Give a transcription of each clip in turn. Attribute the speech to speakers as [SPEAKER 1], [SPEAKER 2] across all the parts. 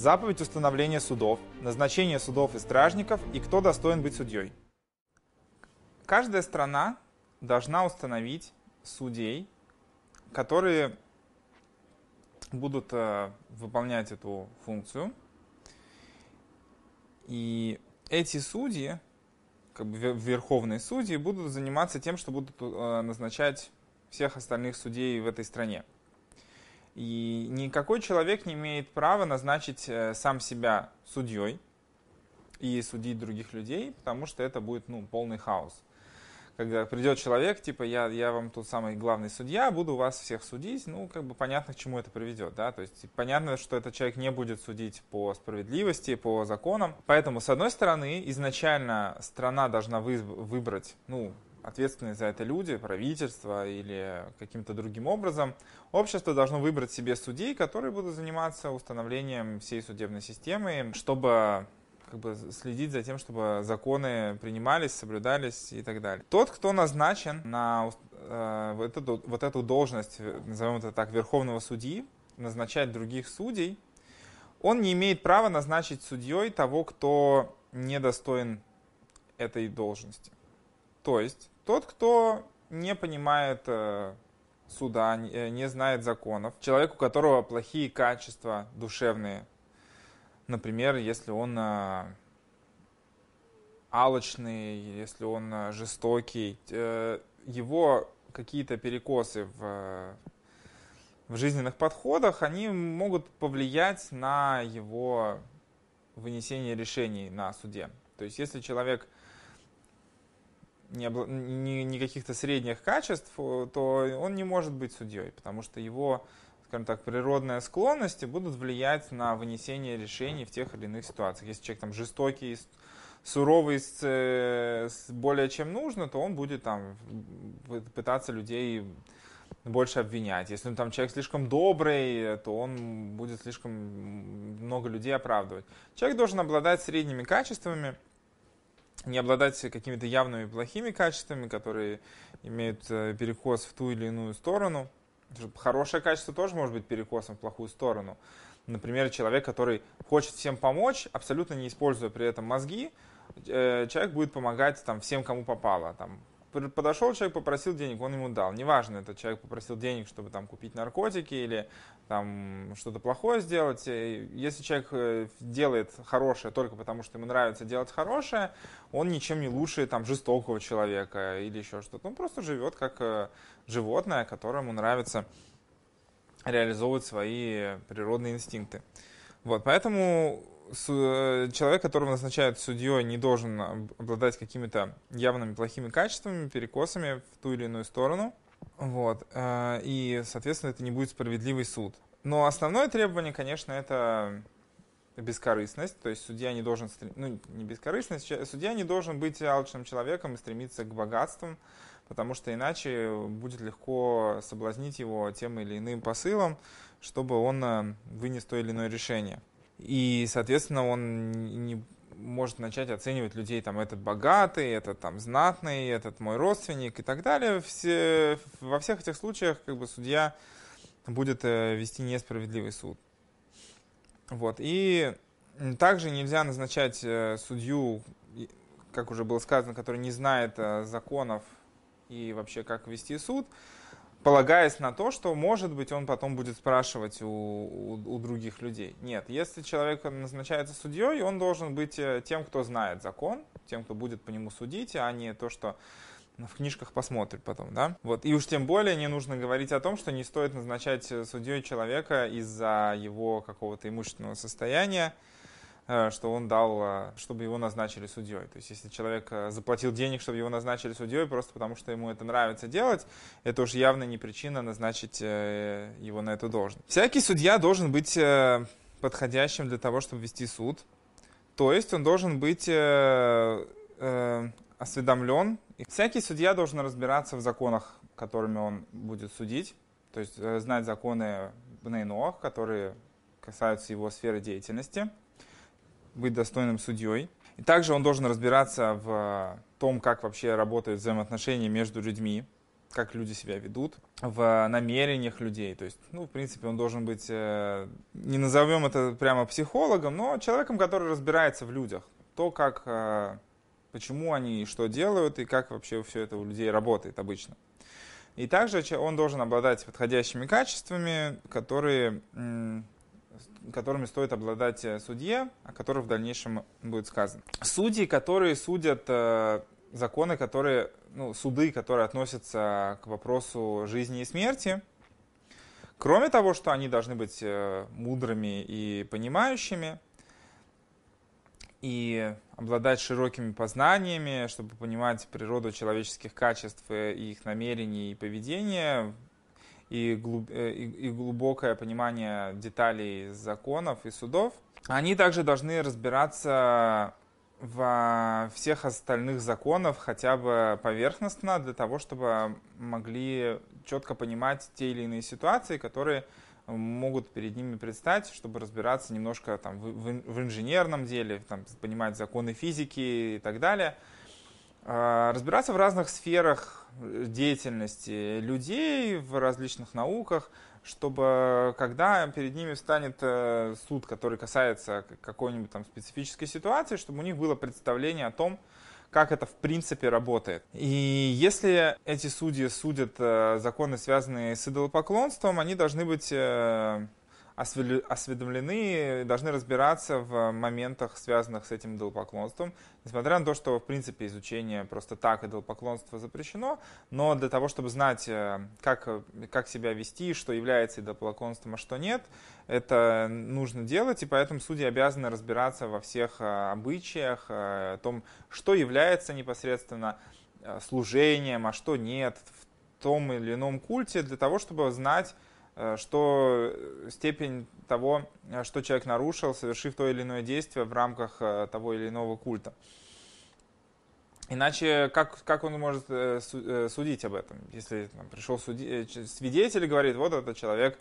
[SPEAKER 1] заповедь установления судов, назначение судов и стражников и кто достоин быть судьей. Каждая страна должна установить судей, которые будут э, выполнять эту функцию. И эти судьи, как бы верховные судьи, будут заниматься тем, что будут э, назначать всех остальных судей в этой стране. И никакой человек не имеет права назначить э, сам себя судьей и судить других людей, потому что это будет ну, полный хаос. Когда придет человек, типа, я, я вам тут самый главный судья, буду вас всех судить, ну, как бы понятно, к чему это приведет, да, то есть понятно, что этот человек не будет судить по справедливости, по законам, поэтому, с одной стороны, изначально страна должна вы, выбрать, ну, ответственные за это люди, правительство или каким-то другим образом, общество должно выбрать себе судей, которые будут заниматься установлением всей судебной системы, чтобы как бы следить за тем, чтобы законы принимались, соблюдались и так далее. Тот, кто назначен на э, вот, эту, вот эту должность, назовем это так, верховного судьи, назначать других судей, он не имеет права назначить судьей того, кто недостоин этой должности. То есть тот, кто не понимает э, суда, не, э, не знает законов, человек, у которого плохие качества душевные, Например, если он а, алчный, если он жестокий, э, его какие-то перекосы в, в жизненных подходах, они могут повлиять на его вынесение решений на суде. То есть если человек не, не, не каких-то средних качеств, то он не может быть судьей, потому что его скажем так, природные склонности будут влиять на вынесение решений в тех или иных ситуациях. Если человек там жестокий, суровый с более чем нужно, то он будет там пытаться людей больше обвинять. Если он там человек слишком добрый, то он будет слишком много людей оправдывать. Человек должен обладать средними качествами, не обладать какими-то явными плохими качествами, которые имеют э, перекос в ту или иную сторону – Хорошее качество тоже может быть перекосом в плохую сторону. Например, человек, который хочет всем помочь, абсолютно не используя при этом мозги, э, человек будет помогать там, всем, кому попало. Там, подошел человек, попросил денег, он ему дал. Неважно, этот человек попросил денег, чтобы там купить наркотики или там что-то плохое сделать. Если человек э, делает хорошее только потому, что ему нравится делать хорошее, он ничем не лучше там жестокого человека или еще что-то. Он просто живет как э, животное, которому нравится реализовывать свои природные инстинкты. Вот, поэтому Э, человек, которого назначают судьей, не должен обладать какими-то явными плохими качествами, перекосами в ту или иную сторону. Вот. Э, и, соответственно, это не будет справедливый суд. Но основное требование, конечно, это бескорыстность, то есть судья не должен, ну не бескорыстность, судья не должен быть алчным человеком и стремиться к богатствам, потому что иначе будет легко соблазнить его тем или иным посылом, чтобы он э, вынес то или иное решение. И, соответственно, он не может начать оценивать людей, там, этот богатый, этот там знатный, этот мой родственник и так далее. Все, во всех этих случаях как бы судья будет э, вести несправедливый суд. Вот. И также нельзя назначать э, судью, как уже было сказано, который не знает э, законов и вообще как вести суд, полагаясь на то, что, может быть, он потом будет спрашивать у, у, у других людей. Нет, если человек назначается судьей, он должен быть э, тем, кто знает закон, тем, кто будет по нему судить, а не то, что в книжках посмотрит потом, да? Вот. И уж тем более не нужно говорить о том, что не стоит назначать э, судьей человека из-за его какого-то имущественного состояния, что он дал, э, чтобы его назначили судьей. То есть, если человек э, заплатил денег, чтобы его назначили судьей, просто потому что ему это нравится делать, это уж явно не причина назначить его на эту должность. Всякий судья должен быть подходящим для того, чтобы вести суд. То есть, он должен быть осведомлен. И всякий судья должен разбираться в законах, которыми он будет судить. То есть, знать законы Бнейноах, которые касаются его сферы деятельности быть достойным судьей. И также он должен разбираться в том, как вообще работают взаимоотношения между людьми. как люди себя ведут, в намерениях людей. То есть, ну, в принципе, он должен быть, э, не назовем это прямо психологом, но человеком, который разбирается в людях. То, как, э, почему они что делают и как вообще все это у людей работает обычно. И также он должен обладать подходящими качествами, которые, которыми стоит обладать э, судье, о которых в дальнейшем будет сказано. Судьи, которые судят э, законы, которые, ну, суды, которые относятся к вопросу жизни и смерти, кроме того, что они должны быть э, мудрыми и понимающими, и обладать широкими познаниями, чтобы понимать природу человеческих качеств и их намерений и поведения, и, глуб, э, и, и глубокое понимание деталей законов и судов. Они также должны разбираться во всех остальных законах хотя бы поверхностно для того, чтобы могли четко понимать те или иные ситуации, которые могут перед ними предстать, чтобы разбираться немножко там, в, в инженерном деле, там, понимать законы физики и так далее. А, разбираться в разных сферах деятельности людей, в различных науках, чтобы когда перед ними встанет э, суд, который касается какой-нибудь там специфической ситуации, чтобы у них было представление о том, как это в принципе работает. И если эти судьи судят э, законы, связанные с идолопоклонством, они должны быть э, осведомлены, должны разбираться в моментах, связанных с этим идолопоклонством, несмотря на то, что, в принципе, изучение просто так идолопоклонства запрещено, но для того, чтобы знать, э, как, как себя вести, что является идолопоклонством, а что нет, это нужно делать, и поэтому судьи обязаны разбираться во всех э, обычаях, э, о том, что является непосредственно служением, а что нет в том или ином культе, для того, чтобы знать, что степень того, э, что человек нарушил, совершив то или иное действие в рамках э, того или иного культа. Иначе как, как он может судить об этом? Если там, пришел суди, свидетель и говорит, вот этот человек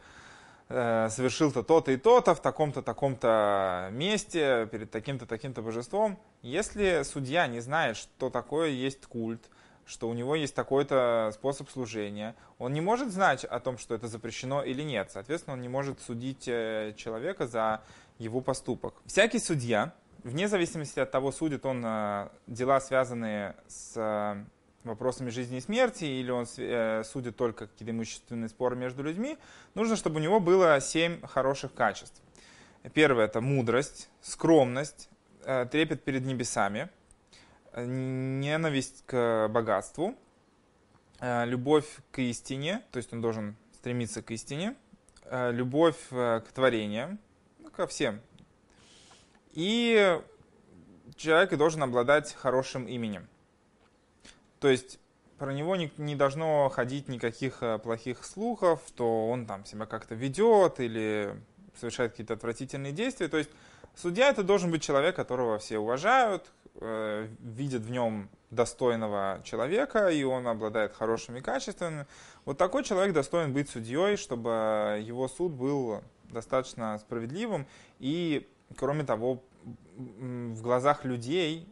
[SPEAKER 1] совершил-то то-то и то-то в таком-то, таком-то месте, перед таким-то, таким-то божеством. Если судья не знает, что такое есть культ, что у него есть такой-то способ служения, он не может знать о том, что это запрещено или нет. Соответственно, он не может судить э, человека за его поступок. Всякий судья, вне зависимости от того, судит он э, дела, связанные с э, вопросами жизни и смерти, или он судит только какие-то имущественные споры между людьми, нужно, чтобы у него было семь хороших качеств. Первое – это мудрость, скромность, трепет перед небесами – ненависть к богатству, э, любовь к истине, то есть он должен стремиться к истине, э, любовь э, к творениям, ну, ко всем. И человек должен обладать хорошим именем. То есть про него не, не должно ходить никаких плохих слухов, что он там себя как-то ведет или совершает какие-то отвратительные действия. То есть судья это должен быть человек, которого все уважают, э, видят в нем достойного человека, и он обладает хорошими качествами. Вот такой человек достоин быть судьей, чтобы его суд был достаточно справедливым. И, кроме того, в глазах людей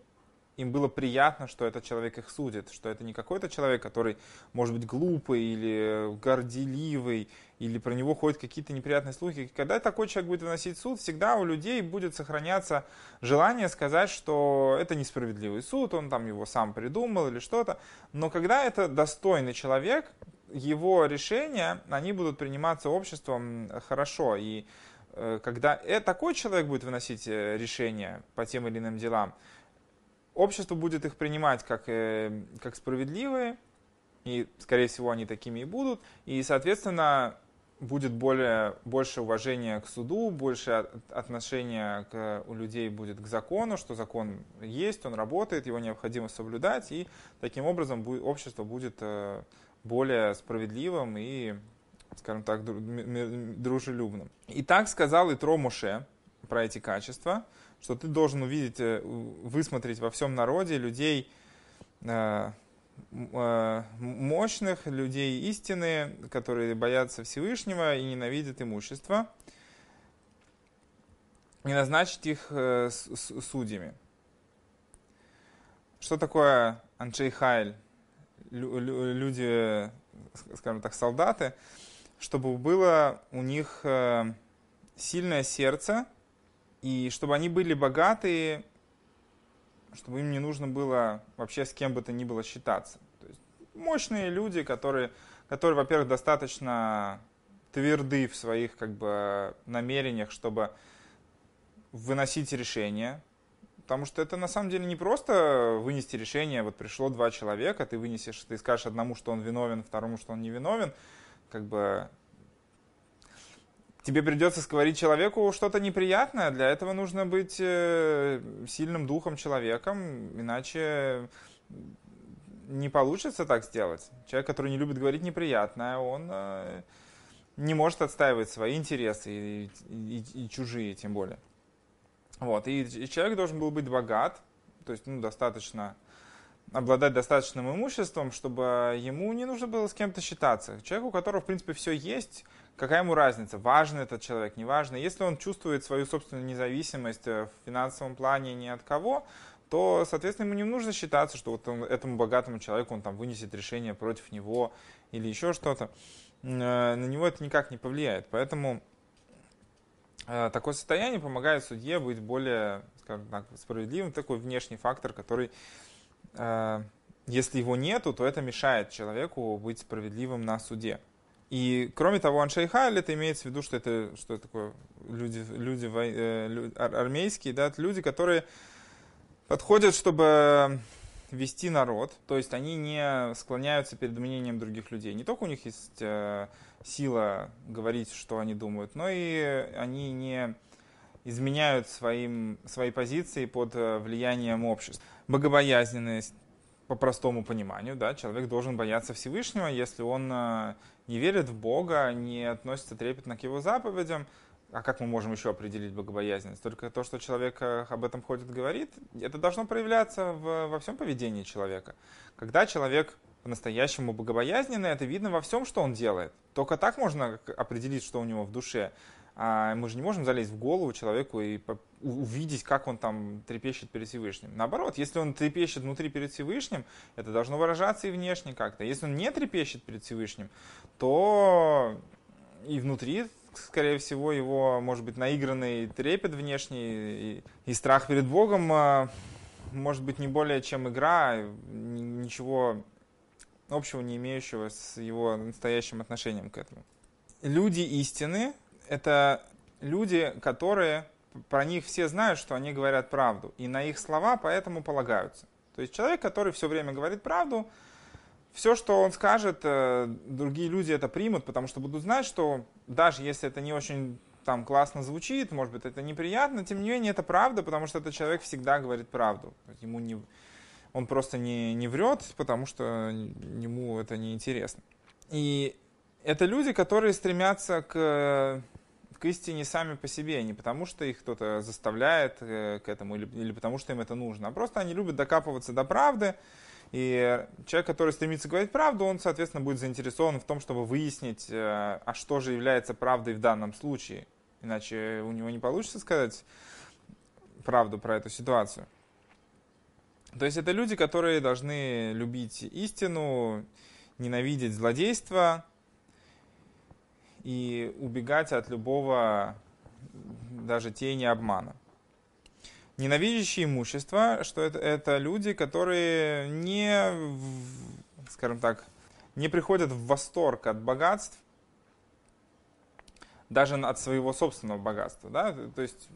[SPEAKER 1] им было приятно, что этот человек их судит, что это не какой-то человек, который может быть глупый или горделивый, или про него ходят какие-то неприятные слухи. Когда такой человек будет выносить суд, всегда у людей будет сохраняться желание сказать, что это несправедливый суд, он там его сам придумал или что-то. Но когда это достойный человек, его решения, они будут приниматься обществом хорошо. И э, когда э, такой человек будет выносить э, решения по тем или иным делам, общество будет их принимать как, э, как справедливые, и, скорее всего, они такими и будут, и, соответственно, будет более, больше уважения к суду, больше отношения к, у людей будет к закону, что закон есть, он работает, его необходимо соблюдать, и таким образом общество будет э, более справедливым и, скажем так, дружелюбным. И так сказал Итро Муше про эти качества – что ты должен увидеть, э, высмотреть во всем народе людей э, э, мощных, людей истины, которые боятся Всевышнего и ненавидят имущество, и назначить их судьями. Что такое Анчей Хайль? Люди скажем так, солдаты, чтобы было у них сильное сердце, и чтобы они были богатые, чтобы им не нужно было вообще с кем бы то ни было считаться. То есть мощные люди, которые, которые во-первых, достаточно тверды в своих как бы, намерениях, чтобы выносить решения. Потому что это на самом деле не просто вынести решение, вот пришло два человека, ты вынесешь, ты скажешь одному, что он виновен, второму, что он не виновен. Как бы тебе придется сказать человеку что-то неприятное, для этого нужно быть э, сильным духом человеком, иначе не получится так сделать. Человек, который не любит говорить неприятное, он э, не может отстаивать свои интересы и, и, и чужие тем более. Вот. И, и человек должен был быть богат, то есть ну, достаточно обладать достаточным имуществом, чтобы ему не нужно было с кем-то считаться. Человек, у которого, в принципе, все есть, какая ему разница, важный этот человек, не важный. Если он чувствует свою собственную независимость э, в финансовом плане ни от кого, то, соответственно, ему не нужно считаться, что вот он, этому богатому человеку он там вынесет решение против него или еще что-то. Э, на него это никак не повлияет. Поэтому э, такое состояние помогает судье быть более, скажем так, справедливым. Такой внешний фактор, который, если его нету, то это мешает человеку быть справедливым на суде. И кроме того, аншейхайль, это имеется в виду, что это, что это такое люди, люди, э, армейские, да, люди, которые подходят, чтобы вести народ, то есть они не склоняются перед мнением других людей. Не только у них есть э, сила говорить, что они думают, но и они не изменяют своим, свои позиции под э, влиянием общества. Богобоязненность, по простому пониманию, да, человек должен бояться Всевышнего, если он э, не верит в Бога, не относится трепетно к его заповедям. А как мы можем еще определить богобоязненность? Только то, что человек э, об этом ходит, говорит, это должно проявляться в, во всем поведении человека. Когда человек по-настоящему богобоязненный, это видно во всем, что он делает. Только так можно определить, что у него в душе. А мы же не можем залезть в голову человеку и увидеть, как он там трепещет перед Всевышним. Наоборот, если он трепещет внутри перед Всевышним, это должно выражаться и внешне как-то. Если он не трепещет перед Всевышним, то и внутри, скорее всего, его, может быть, наигранный трепет внешний и, и страх перед Богом а, может быть не более чем игра, ничего общего не имеющего с его настоящим отношением к этому. Люди истины это люди, которые, про них все знают, что они говорят правду, и на их слова поэтому полагаются. То есть человек, который все время говорит правду, все, что он скажет, э, другие люди это примут, потому что будут знать, что даже если это не очень там классно звучит, может быть, это неприятно, тем не менее это правда, потому что этот человек всегда говорит правду. Ему не, он просто не, не врет, потому что ему это не интересно. И это люди, которые стремятся к к истине сами по себе, не потому что их кто-то заставляет э, к этому или, или потому что им это нужно, а просто они любят докапываться до правды, и человек, который стремится говорить правду, он, соответственно, будет заинтересован в том, чтобы выяснить, э, а что же является правдой в данном случае. Иначе у него не получится сказать правду про эту ситуацию. То есть это люди, которые должны любить истину, ненавидеть злодейство, и убегать от любого даже тени обмана. Ненавидящие имущество, что это, это люди, которые не, скажем так, не приходят в восторг от богатств, даже от своего собственного богатства. Да? То есть,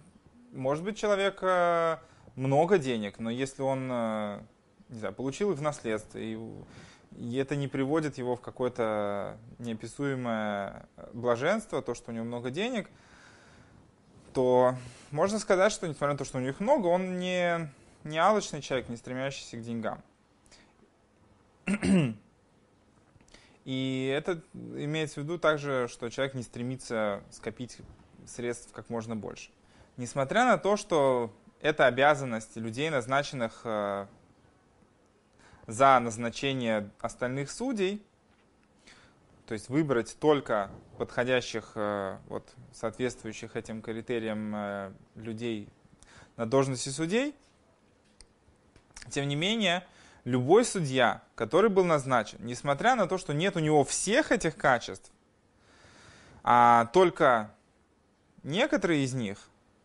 [SPEAKER 1] может быть, человек э, много денег, но если он э, не знаю, получил их в наследство, и и это не приводит его в какое-то неописуемое блаженство, то, что у него много денег, то можно сказать, что несмотря на то, что у них много, он не, не алочный человек, не стремящийся к деньгам. И это имеется в виду также, что человек не стремится скопить средств как можно больше. Несмотря на то, что это обязанность людей, назначенных э, за назначение остальных судей, то есть выбрать только подходящих, э, вот, соответствующих этим критериям э, людей на должности судей. Тем не менее, любой судья, который был назначен, несмотря на то, что нет у него всех этих качеств, а только некоторые из них,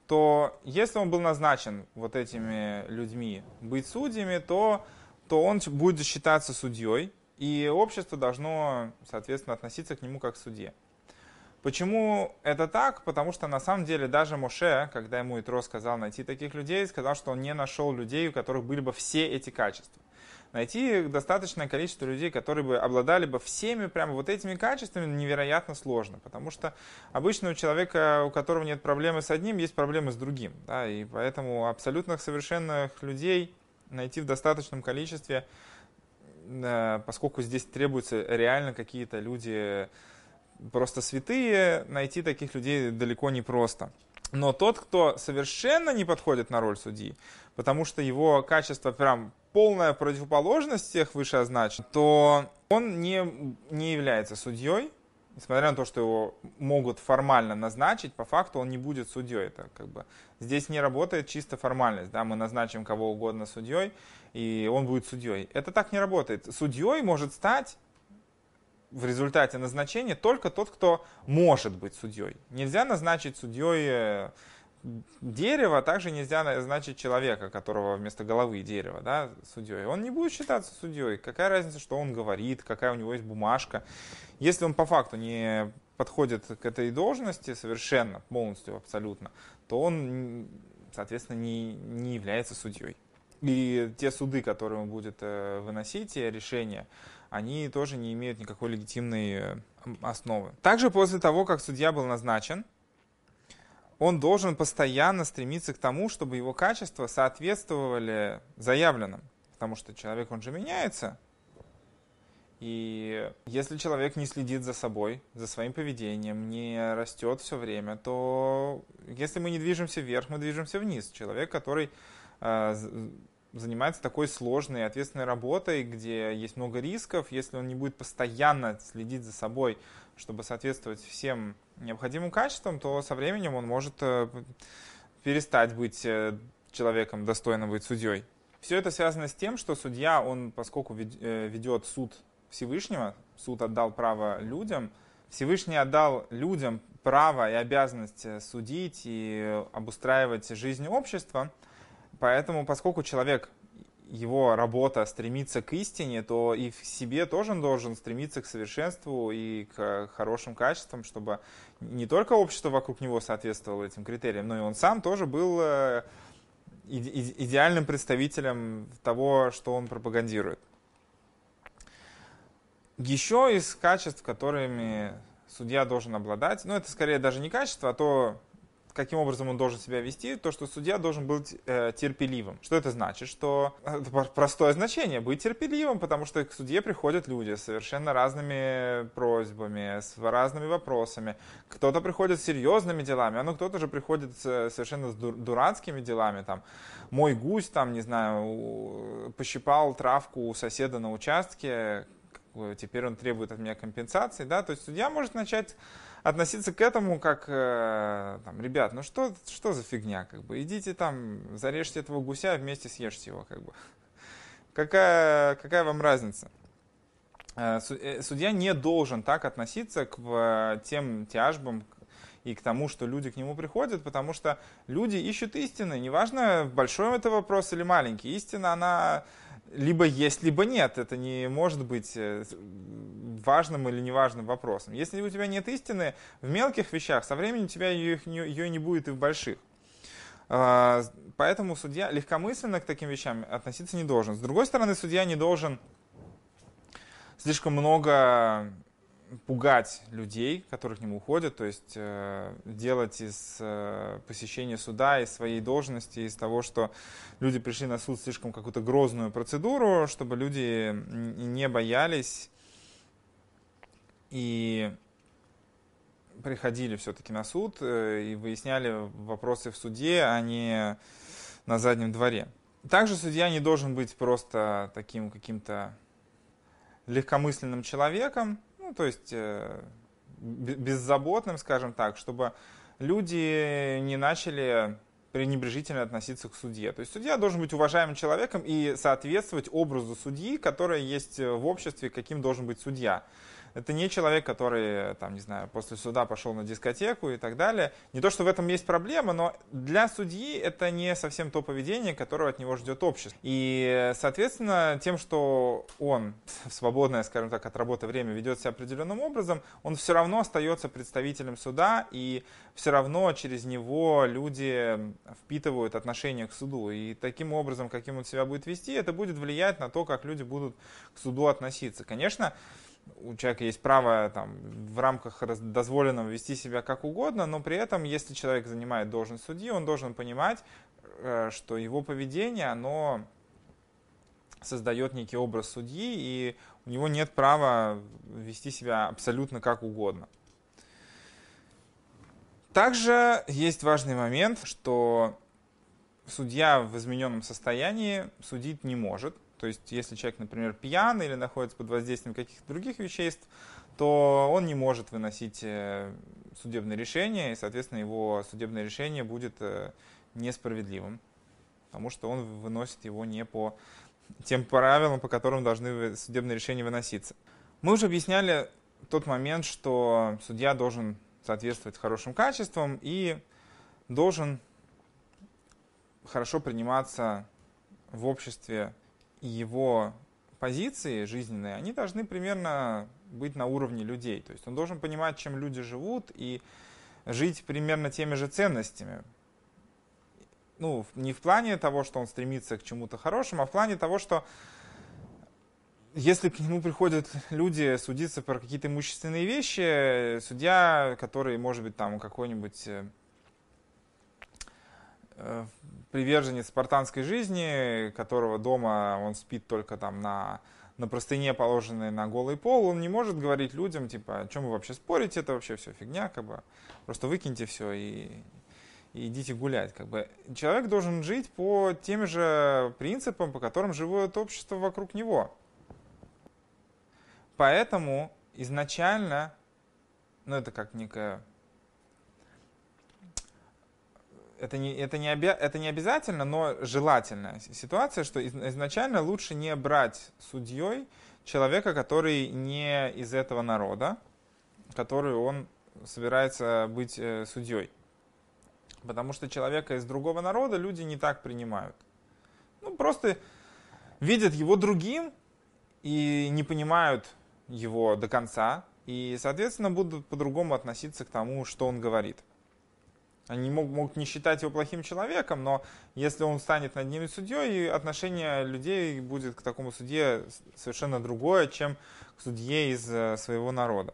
[SPEAKER 1] то если он был назначен вот этими людьми быть судьями, то, то он будет считаться судьей, и общество должно, соответственно, относиться к нему как к судье. Почему это так? Потому что на самом деле даже Моше, когда ему Итро сказал найти таких людей, сказал, что он не нашел людей, у которых были бы все эти качества. Найти достаточное количество людей, которые бы обладали бы всеми прямо вот этими качествами, невероятно сложно. Потому что обычно у человека, у которого нет проблемы с одним, есть проблемы с другим. Да, и поэтому абсолютно совершенных людей найти в достаточном количестве, поскольку здесь требуются реально какие-то люди просто святые, найти таких людей далеко не просто. Но тот, кто совершенно не подходит на роль судьи, потому что его качество прям полная противоположность всех вышеозначенных, то он не, не является судьей, несмотря на то, что его могут формально назначить, по факту он не будет судьей. Это как бы здесь не работает чисто формальность. Да? Мы назначим кого угодно судьей, и он будет судьей. Это так не работает. Судьей может стать в результате назначения только тот, кто может быть судьей. Нельзя назначить судьей э, дерево, также нельзя назначить человека, которого вместо головы дерево, да, судьей. Он не будет считаться судьей. Какая разница, что он говорит, какая у него есть бумажка. Если он по факту не подходит к этой должности совершенно, полностью, абсолютно, то он, соответственно, не, не является судьей. И те суды, которые он будет э, выносить, те решения, они тоже не имеют никакой легитимной э, основы. Также после того, как судья был назначен, он должен постоянно стремиться к тому, чтобы его качества соответствовали заявленным. Потому что человек, он же меняется. И если человек не следит за собой, за своим поведением, не растет все время, то если мы не движемся вверх, мы движемся вниз. Человек, который э, занимается такой сложной и ответственной работой, где есть много рисков, если он не будет постоянно следить за собой, чтобы соответствовать всем необходимым качествам, то со временем он может э, перестать быть э, человеком, достойным быть судьей. Все это связано с тем, что судья, он, поскольку э, ведет суд Всевышнего, суд отдал право людям, Всевышний отдал людям право и обязанность судить и обустраивать жизнь общества – Поэтому, поскольку человек, его работа стремится к истине, то и в себе тоже он должен стремиться к совершенству и к хорошим качествам, чтобы не только общество вокруг него соответствовало этим критериям, но и он сам тоже был э, идеальным представителем того, что он пропагандирует. Еще из качеств, которыми судья должен обладать, ну это скорее даже не качество, а то, каким образом он должен себя вести, то, что судья должен быть э, терпеливым. Что это значит? Что это простое значение, быть терпеливым, потому что к судье приходят люди с совершенно разными просьбами, с разными вопросами. Кто-то приходит с серьезными делами, а ну кто-то же приходит с, совершенно с дурацкими делами, там, мой гусь, там, не знаю, пощипал травку у соседа на участке, теперь он требует от меня компенсации, да, то есть судья может начать относиться к этому как, э, там, ребят, ну что, что за фигня, как бы, идите там, зарежьте этого гуся, вместе съешьте его, как бы. Какая, какая вам разница? Э, э, судья не должен так относиться к тем тяжбам и к тому, что люди к нему приходят, потому что люди ищут истины. Неважно, большой это вопрос или маленький. Истина, она либо есть, либо нет. Это не может быть э, важным или неважным вопросом. Если у тебя нет истины в мелких вещах, со временем у тебя ее, ее не будет и в больших. А, поэтому судья легкомысленно к таким вещам относиться не должен. С другой стороны, судья не должен слишком много пугать людей, которые к нему уходят, то есть э, делать из э, посещения суда, из своей должности, из того, что люди пришли на суд слишком какую-то грозную процедуру, чтобы люди не боялись и приходили все-таки на суд э, и выясняли вопросы в суде, а не на заднем дворе. Также судья не должен быть просто таким каким-то легкомысленным человеком, ну, то есть э, беззаботным, скажем так, чтобы люди не начали пренебрежительно относиться к судье. То есть судья должен быть уважаемым человеком и соответствовать образу судьи, который есть в обществе, каким должен быть судья. Это не человек, который, там, не знаю, после суда пошел на дискотеку и так далее. Не то, что в этом есть проблема, но для судьи это не совсем то поведение, которого от него ждет общество. И, соответственно, тем, что он в свободное, скажем так, от работы время ведет себя определенным образом, он все равно остается представителем суда, и все равно через него люди впитывают отношение к суду. И таким образом, каким он себя будет вести, это будет влиять на то, как люди будут к суду относиться. Конечно, у человека есть право там, в рамках дозволенного вести себя как угодно, но при этом, если человек занимает должность судьи, он должен понимать, э, что его поведение, оно создает некий образ судьи, и у него нет права вести себя абсолютно как угодно. Также есть важный момент, что судья в измененном состоянии судить не может. То есть, если человек, например, пьян или находится под воздействием каких-то других веществ, то он не может выносить э, судебное решение, и, соответственно, его судебное решение будет э, несправедливым, потому что он выносит его не по тем правилам, по которым должны судебные решения выноситься. Мы уже объясняли тот момент, что судья должен соответствовать хорошим качествам и должен хорошо приниматься в обществе его позиции жизненные, они должны примерно быть на уровне людей. То есть он должен понимать, чем люди живут, и жить примерно теми же ценностями. Ну, не в плане того, что он стремится к чему-то хорошему, а в плане того, что если к нему приходят люди судиться про какие-то имущественные вещи, судья, который, может быть, там какой-нибудь э, Э, приверженец спартанской жизни, которого дома он спит только там на, на простыне, положенной на голый пол, он не может говорить людям, типа, о чем вы вообще спорите, это вообще все фигня, как бы, просто выкиньте все и, и идите гулять. Как бы. Человек должен жить по тем же принципам, по которым живет общество вокруг него. Поэтому изначально, ну это как некая это не, это, не обя, это не обязательно, но желательная ситуация, что изначально лучше не брать судьей человека, который не из этого народа, который он собирается быть э, судьей. Потому что человека из другого народа люди не так принимают. Ну, просто видят его другим и не понимают его до конца, и, соответственно, будут по-другому относиться к тому, что он говорит. Они могут, не считать его плохим человеком, но если он станет над ними судьей, отношение людей будет к такому судье совершенно другое, чем к судье из э, своего народа.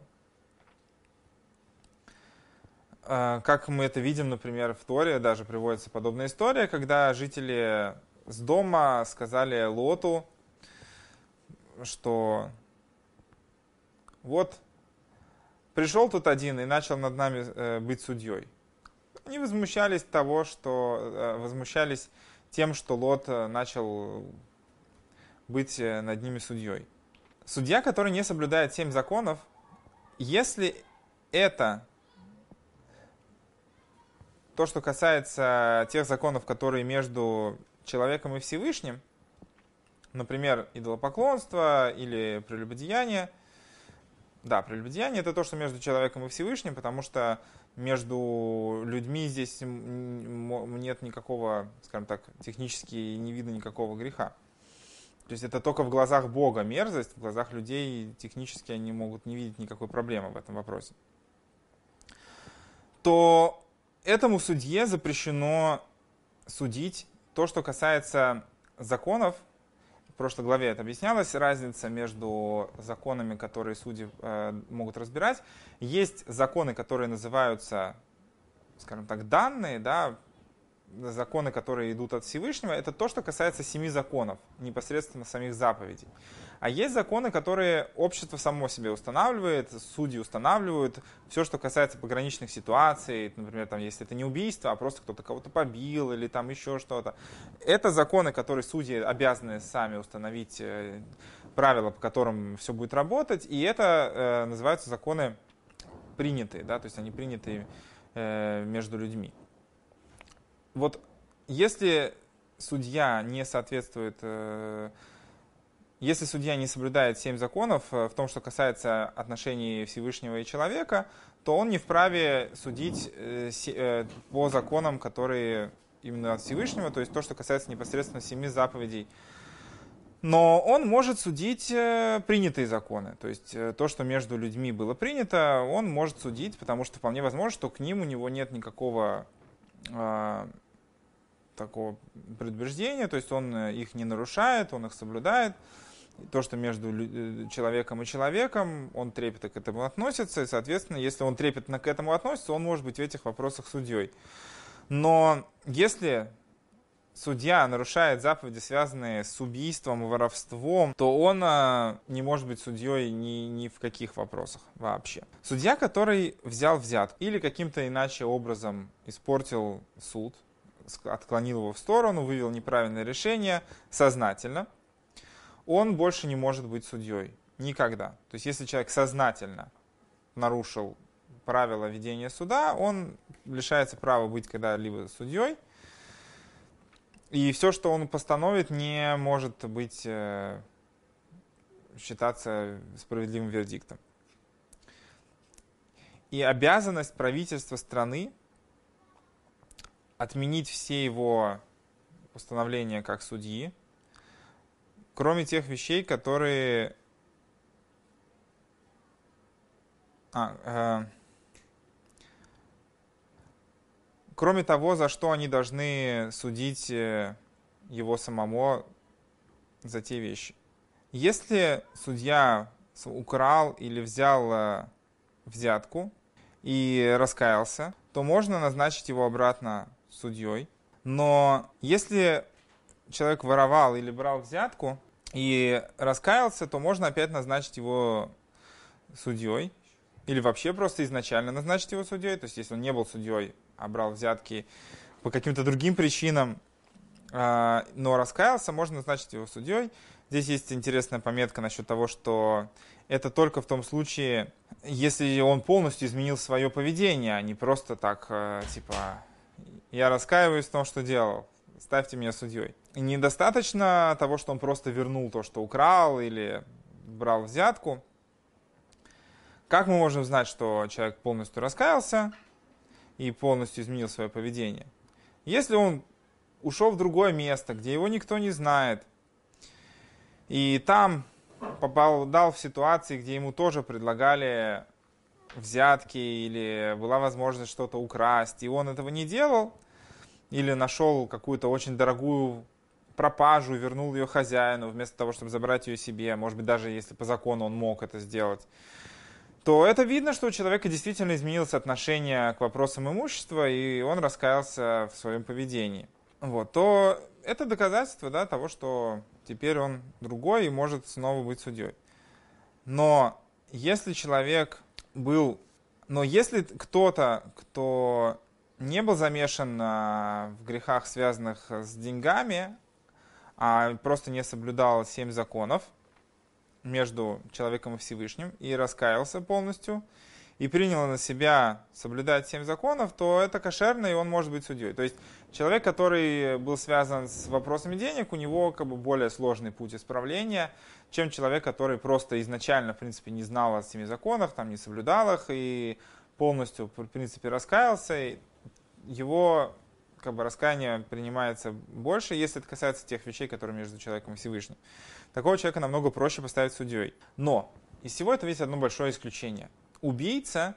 [SPEAKER 1] А, как мы это видим, например, в Торе даже приводится подобная история, когда жители с дома сказали Лоту, что вот пришел тут один и начал над нами э, быть судьей. Они возмущались того, что э, возмущались тем, что Лот э, начал быть э, над ними судьей. Судья, который не соблюдает семь законов, если это то, что касается тех законов, которые между человеком и Всевышним, например, идолопоклонство или прелюбодеяние, да, прелюбодеяние это то, что между человеком и Всевышним, потому что между людьми здесь нет никакого, скажем так, технически не видно никакого греха. То есть это только в глазах Бога мерзость, в глазах людей технически они могут не видеть никакой проблемы в этом вопросе. То этому судье запрещено судить то, что касается законов, в прошлой главе это объяснялось, разница между законами, которые судьи э, могут разбирать. Есть законы, которые называются, скажем так, данные, да, законы, которые идут от Всевышнего, это то, что касается семи законов, непосредственно самих заповедей. А есть законы, которые общество само себе устанавливает, судьи устанавливают, все, что касается пограничных ситуаций, например, там, если это не убийство, а просто кто-то кого-то побил или там еще что-то. Это законы, которые судьи обязаны сами установить э, правила, по которым все будет работать, и это э, называются законы принятые, да, то есть они приняты э, между людьми вот если судья не соответствует, э, если судья не соблюдает семь законов э, в том, что касается отношений Всевышнего и человека, то он не вправе судить э, по законам, которые именно от Всевышнего, то есть то, что касается непосредственно семи заповедей. Но он может судить принятые законы. То есть то, что между людьми было принято, он может судить, потому что вполне возможно, что к ним у него нет никакого а, такого предубеждения, то есть он э, их не нарушает, он их соблюдает. То, что между э, человеком и человеком, он трепетно к этому относится, и, соответственно, если он трепетно к этому относится, он может быть в этих вопросах судьей. Но если судья нарушает заповеди, связанные с убийством и воровством, то он а, не может быть судьей ни, ни в каких вопросах вообще. Судья, который взял взят или каким-то иначе образом испортил суд, отклонил его в сторону, вывел неправильное решение сознательно, он больше не может быть судьей. Никогда. То есть если человек сознательно нарушил правила ведения суда, он лишается права быть когда-либо судьей. И все, что он постановит, не может быть э, считаться справедливым вердиктом. И обязанность правительства страны отменить все его постановления как судьи, кроме тех вещей, которые... А, э, кроме того, за что они должны судить э, его самому за те вещи. Если судья украл или взял э, взятку и раскаялся, то можно назначить его обратно судьей. Но если человек воровал или брал взятку и раскаялся, то можно опять назначить его судьей. Или вообще просто изначально назначить его судьей. То есть, если он не был судьей, а брал взятки по каким-то другим причинам, а, но раскаялся, можно назначить его судьей. Здесь есть интересная пометка насчет того, что это только в том случае, если он полностью изменил свое поведение, а не просто так, э, типа, я раскаиваюсь в том, что делал, ставьте меня судьей. И недостаточно того, что он просто вернул то, что украл или брал взятку. Как мы можем знать, что человек полностью раскаялся и полностью изменил свое поведение? Если он ушел в другое место, где его никто не знает, и там попадал в ситуации, где ему тоже предлагали взятки или была возможность что-то украсть, и он этого не делал, или нашел какую-то очень дорогую пропажу, вернул ее хозяину, вместо того, чтобы забрать ее себе, может быть, даже если по закону он мог это сделать, то это видно, что у человека действительно изменилось отношение к вопросам имущества, и он раскаялся в своем поведении. Вот, то это доказательство да, того, что теперь он другой и может снова быть судьей. Но если человек был... Но если кто-то, кто не был замешан в грехах, связанных с деньгами, а просто не соблюдал семь законов между человеком и Всевышним и раскаялся полностью, и принял на себя соблюдать семь законов, то это кошерно, и он может быть судьей. То есть человек, который был связан с вопросами денег, у него как бы более сложный путь исправления, чем человек, который просто изначально, в принципе, не знал о семи законах, там, не соблюдал их и полностью, в принципе, раскаялся. Его как бы раскаяние принимается больше, если это касается тех вещей, которые между человеком и Всевышним. Такого человека намного проще поставить судьей. Но из всего этого есть одно большое исключение – убийца,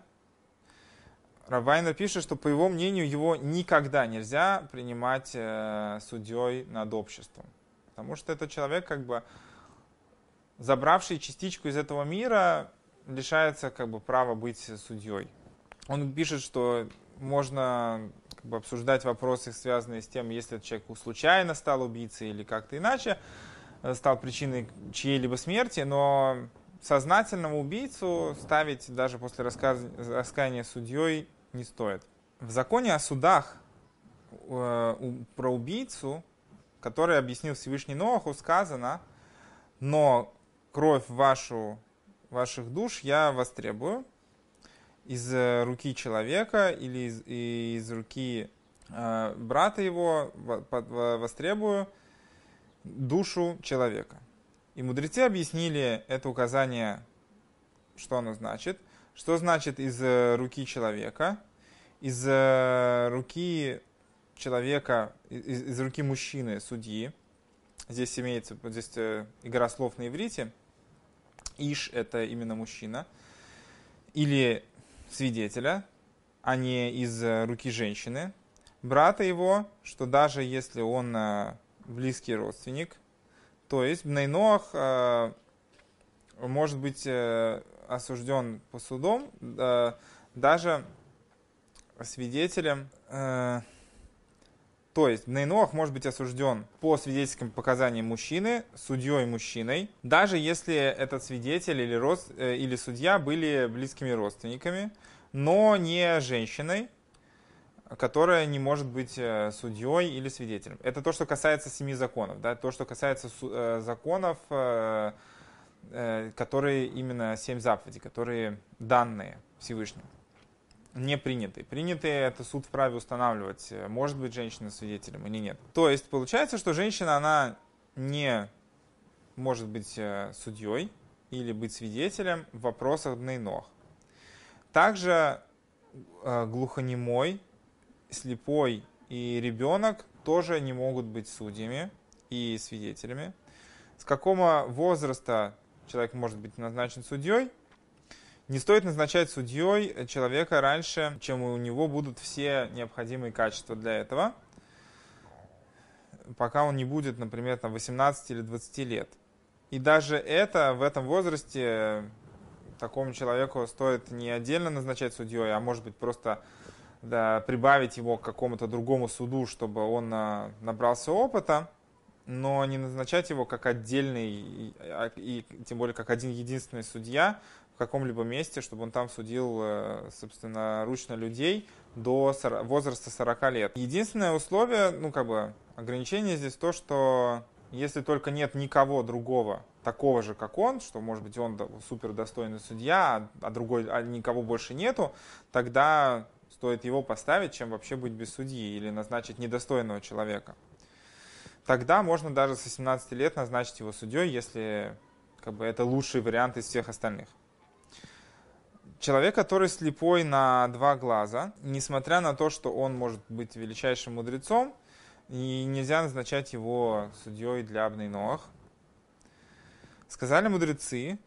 [SPEAKER 1] Равайнер пишет, что по его мнению его никогда нельзя принимать э, судьей над обществом. Потому что это человек, как бы забравший частичку из этого мира, лишается как бы права быть судьей. Он пишет, что можно как бы, обсуждать вопросы, связанные с тем, если человек случайно стал убийцей или как-то иначе, э, стал причиной чьей-либо смерти, но сознательного убийцу ставить даже после рассказ... раскаяния судьей не стоит. В законе о судах э, про убийцу, который объяснил Всевышний Ноаху, сказано, но кровь вашу, ваших душ я востребую из руки человека или из, из руки брата его востребую душу человека. И мудрецы объяснили это указание, что оно значит. Что значит из руки человека? Из руки человека, из, из руки мужчины, судьи. Здесь имеется здесь э, игра слов на иврите. Иш – это именно мужчина. Или свидетеля, а не из э, руки женщины. Брата его, что даже если он э, близкий родственник, то есть Бнейноах может быть осужден по судом, даже свидетелем то есть Бнейноах может быть осужден по свидетельским показаниям мужчины, судьей мужчиной, даже если этот свидетель или, рост, э, или судья были близкими родственниками, но не женщиной, которая не может быть э, судьей или свидетелем. Это то, что касается семи законов. Да? То, что касается э, законов, которые именно семь заповедей, которые данные Всевышнему не приняты. Принятые это суд вправе устанавливать, э, может быть женщина свидетелем или нет. То есть получается, что женщина, она не может быть э, судьей или быть свидетелем в вопросах Днейнох. Также э, глухонемой, слепой и ребенок тоже не могут быть судьями и свидетелями. С какого возраста человек может быть назначен судьей – не стоит назначать судьей человека раньше, чем у него будут все необходимые качества для этого, пока он не будет, например, там 18 или 20 лет. И даже это в этом возрасте такому человеку стоит не отдельно назначать судьей, а может быть просто да, прибавить его к какому-то другому суду, чтобы он а, набрался опыта, но не назначать его как отдельный и, а, и тем более как один единственный судья, в каком-либо месте, чтобы он там судил, э, собственно, ручно людей до возраста 40 лет. Единственное условие, ну, как бы, ограничение здесь то, что если только нет никого другого, такого же, как он, что, может быть, он супер достойный судья, а другой, а никого больше нету, тогда стоит его поставить, чем вообще быть без судьи или назначить недостойного человека. Тогда можно даже с 18 лет назначить его судьей, если как бы, это лучший вариант из всех остальных. Человек, который слепой на два глаза, несмотря на то, что он может быть величайшим мудрецом, и нельзя назначать его судьей для Абнейноах. Сказали мудрецы,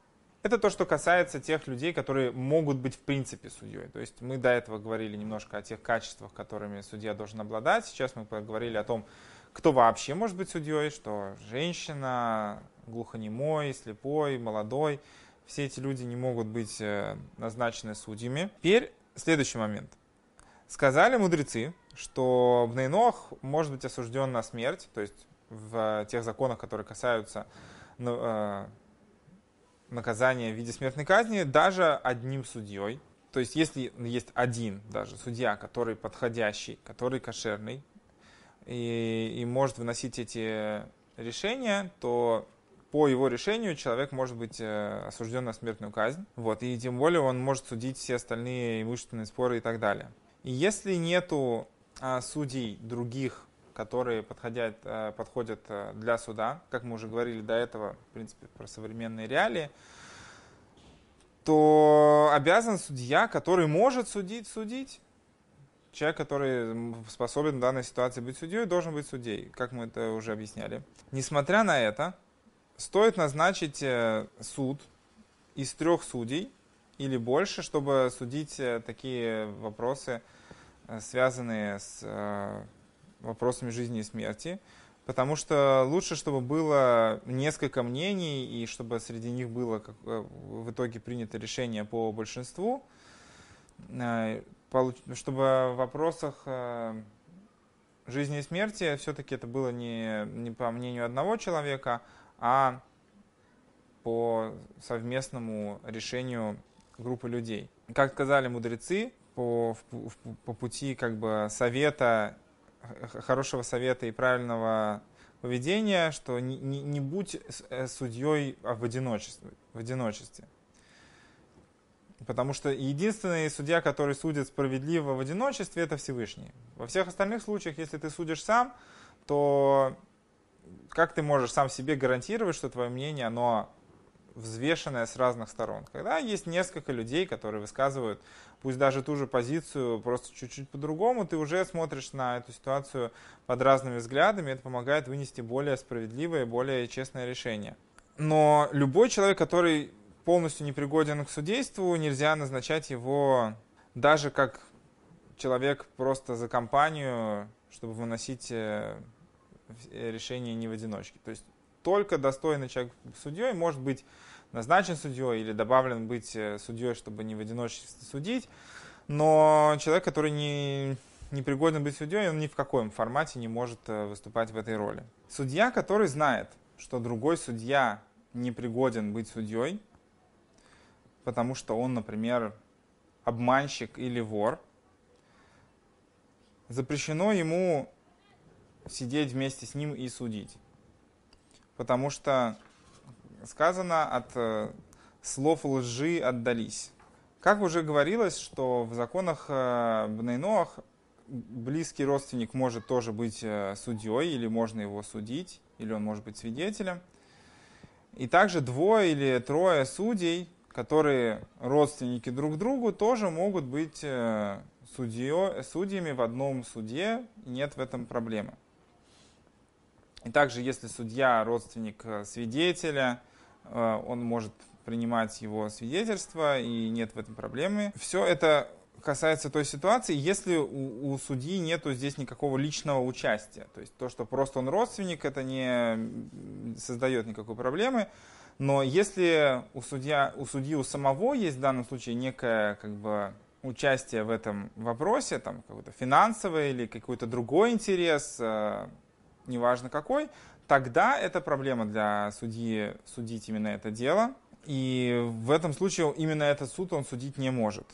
[SPEAKER 1] это то, что касается тех людей, которые могут быть в принципе судьей. То есть мы до этого говорили немножко о тех качествах, которыми судья должен обладать. Сейчас мы поговорили о том, кто вообще может быть судьей, что женщина, глухонемой, слепой, молодой – все эти люди не могут быть э, назначены судьями. Теперь следующий момент. Сказали мудрецы, что Бнейнох может быть осужден на смерть, то есть в тех законах, которые касаются наказания в виде смертной казни, даже одним судьей. То есть если есть один даже судья, который подходящий, который кошерный, и, и может выносить эти решения, то по его решению человек может быть э, осужден на смертную казнь. Вот, и тем более он может судить все остальные имущественные споры и так далее. И если нету а, судей других, которые подходят, а, подходят а, для суда, как мы уже говорили до этого, в принципе, про современные реалии, то обязан судья, который может судить, судить. Человек, который способен в данной ситуации быть судьей, должен быть судьей, как мы это уже объясняли. Несмотря на это, стоит назначить э, суд из трех судей или больше, чтобы судить э, такие вопросы, э, связанные с вопросами жизни и смерти. Потому что лучше, чтобы было несколько мнений, и чтобы среди них было как, в итоге принято решение по большинству, чтобы в вопросах жизни и смерти все-таки это было не, не по мнению одного человека, а по совместному решению группы людей. Как сказали мудрецы, по, по пути как бы совета, хорошего совета и правильного поведения, что не, не, не будь э, судьей в одиночестве, в одиночестве. Потому что единственный судья, который судит справедливо в одиночестве, это Всевышний. Во всех остальных случаях, если ты судишь сам, то как ты можешь сам себе гарантировать, что твое мнение, оно взвешенное с разных сторон? Когда есть несколько людей, которые высказывают, пусть даже ту же позицию, просто чуть-чуть по-другому, ты уже смотришь на эту ситуацию под разными взглядами, это помогает вынести более справедливое, более честное решение. Но любой человек, который полностью непригоден к судейству, нельзя назначать его даже как человек просто за компанию, чтобы выносить э, решение не в одиночке. То есть только достойный человек судьей может быть назначен судьей или добавлен быть э, судьей, чтобы не в одиночестве судить. Но человек, который не, не пригоден быть судьей, он ни в каком формате не может э, выступать в этой роли. Судья, который знает, что другой судья не пригоден быть судьей, потому что он, например, обманщик или вор, запрещено ему сидеть вместе с ним и судить. Потому что сказано, от э, слов лжи отдались. Как уже говорилось, что в законах э, Бнейноах близкий родственник может тоже быть э, судьей, или можно его судить, или он может быть свидетелем. И также двое или трое судей, которые родственники друг другу, тоже могут быть судьё, судьями в одном суде, нет в этом проблемы. И также, если судья родственник свидетеля, он может принимать его свидетельство, и нет в этом проблемы. Все это касается той ситуации, если у, у судьи нету здесь никакого личного участия. То есть то, что просто он родственник, это не создает никакой проблемы. Но если у, судья, у судьи у самого есть в данном случае некое как бы, участие в этом вопросе, там какой-то финансовый или какой-то другой интерес, э, неважно какой, тогда это проблема для судьи судить именно это дело. И в этом случае именно этот суд он судить не может.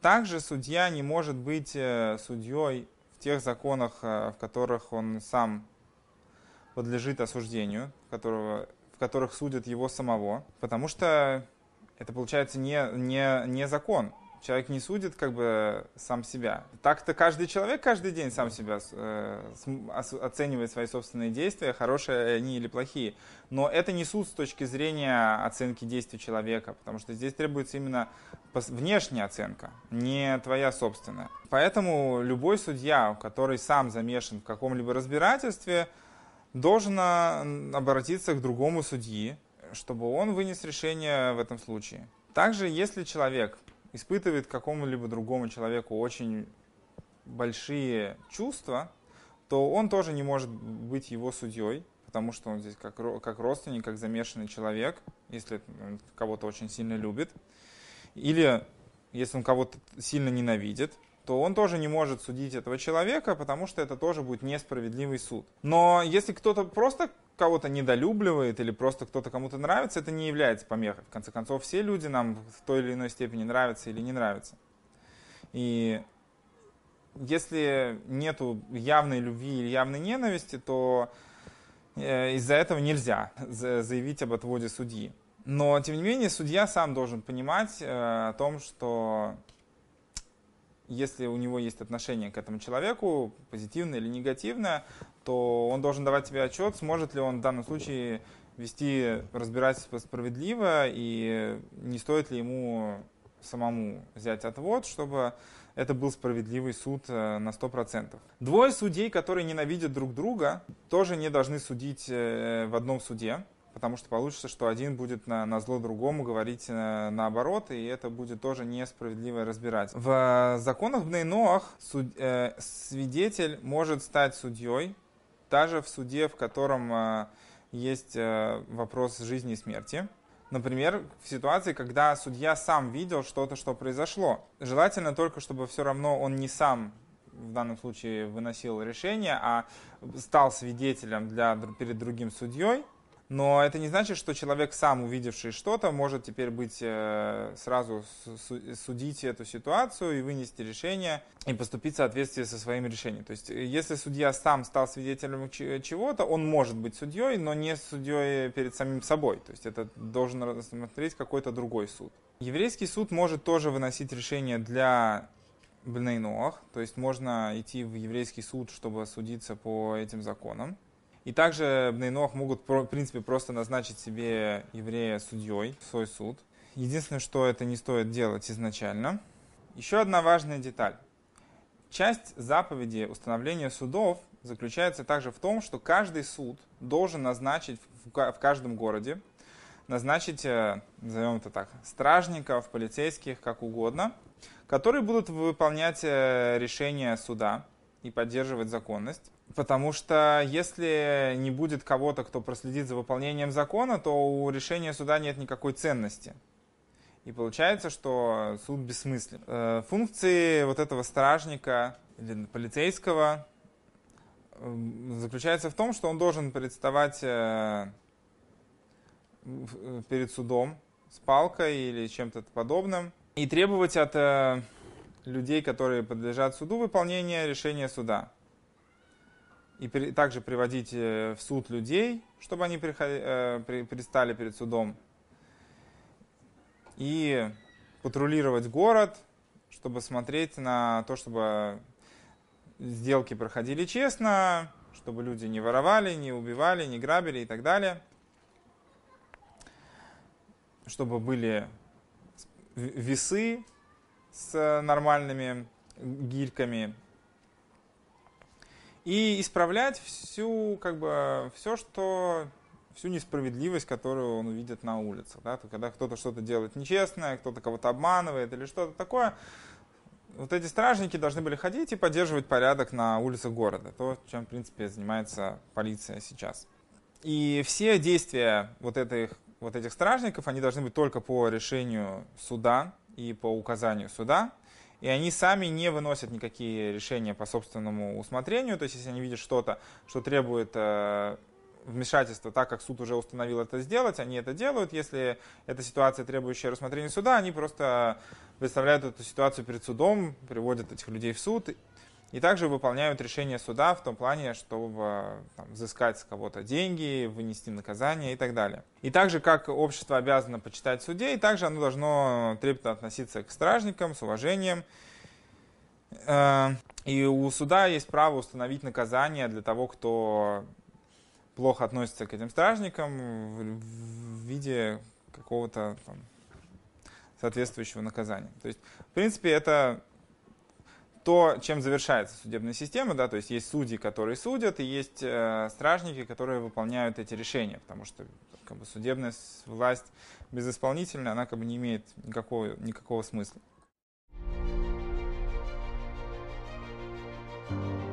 [SPEAKER 1] Также судья не может быть э, судьей в тех законах, э, в которых он сам подлежит осуждению, которого, в которых судят его самого, потому что это получается не, не, не закон. Человек не судит как бы сам себя. Так-то каждый человек каждый день сам себя э, оценивает свои собственные действия, хорошие они или плохие. Но это не суд с точки зрения оценки действий человека, потому что здесь требуется именно внешняя оценка, не твоя собственная. Поэтому любой судья, который сам замешан в каком-либо разбирательстве, должен обратиться к другому судьи, чтобы он вынес решение в этом случае. Также, если человек испытывает какому-либо другому человеку очень большие чувства, то он тоже не может быть его судьей, потому что он здесь как, как родственник, как замешанный человек, если он кого-то очень сильно любит. Или если он кого-то сильно ненавидит, то он тоже не может судить этого человека, потому что это тоже будет несправедливый суд. Но если кто-то просто кого-то недолюбливает или просто кто-то кому-то нравится, это не является помехой. В конце концов, все люди нам в той или иной степени нравятся или не нравятся. И если нету явной любви или явной ненависти, то э, из-за этого нельзя заявить об отводе судьи. Но, тем не менее, судья сам должен понимать э, о том, что если у него есть отношение к этому человеку, позитивное или негативное, то он должен давать себе отчет, сможет ли он в данном случае вести разбирательство справедливо и не стоит ли ему самому взять отвод, чтобы это был справедливый суд э, на 100%. Двое судей, которые ненавидят друг друга, тоже не должны судить э, в одном суде потому что получится, что один будет на, на зло другому говорить на, э, наоборот, и это будет тоже несправедливое разбирать. В законах Бнейноах суд, э, свидетель может стать судьей, даже в суде, в котором э, есть э, вопрос жизни и смерти. Например, в ситуации, когда судья сам видел что-то, что произошло. Желательно только, чтобы все равно он не сам в данном случае выносил решение, а стал свидетелем для, перед другим судьей, Но это не значит, что человек, сам увидевший что-то, может теперь быть э, сразу судить эту ситуацию и вынести решение и поступить в соответствии со своим решением. То есть, если судья сам стал свидетелем чего-то, он может быть судьей, но не судьей перед самим собой. То есть, это должен рассмотреть какой-то другой суд. Еврейский суд может тоже выносить решение для Бнейноах, то есть можно идти в еврейский суд, чтобы судиться по этим законам. И также Бнейнох могут, в принципе, просто назначить себе еврея судьей в свой суд. Единственное, что это не стоит делать изначально. Еще одна важная деталь. Часть заповеди установления судов заключается также в том, что каждый суд должен назначить в каждом городе, назначить, э, назовем это так, стражников, полицейских, как угодно, которые будут выполнять э, решения суда и поддерживать законность. Потому что если не будет кого-то, кто проследит за выполнением закона, то у решения суда нет никакой ценности. И получается, что суд бессмыслен. Э, функции вот этого стражника или полицейского э, заключается в том, что он должен представать э, перед судом с палкой или чем-то подобным и требовать от людей, которые подлежат суду, выполнения решения суда. И также приводить э, в суд людей, чтобы они э, предстали перед судом, и патрулировать город, чтобы смотреть на то, чтобы сделки проходили честно, чтобы люди не воровали, не убивали, не грабили и так далее, чтобы были весы с нормальными гирьками и исправлять всю, как бы, все, что всю несправедливость, которую он увидит на улицах. Да? То, когда кто-то что-то делает нечестное, кто-то кого-то обманывает или что-то такое, вот эти стражники должны были ходить и поддерживать порядок на улицах города. То, чем, в принципе, занимается полиция сейчас. И все действия вот этих, вот этих стражников, они должны быть только по решению суда и по указанию суда и они сами не выносят никакие решения по собственному усмотрению, то есть если они видят что-то, что требует э, вмешательства, так как суд уже установил это сделать, они это делают. Если эта ситуация, требующая рассмотрения суда, они просто выставляют эту ситуацию перед судом, приводят этих людей в суд, и также выполняют решение суда в том плане, чтобы там, взыскать с кого-то деньги, вынести наказание и так далее. И также, как общество обязано почитать судей, также оно должно трепетно относиться к стражникам с уважением. Э, и у суда есть право установить наказание для того, кто плохо относится к этим стражникам в виде какого-то соответствующего наказания. То есть, в принципе, это то, чем завершается судебная система, да, то есть есть судьи, которые судят, и есть э, стражники, которые выполняют эти решения, потому что как бы, судебная власть без исполнителя, она как бы не имеет никакого, никакого смысла. thank you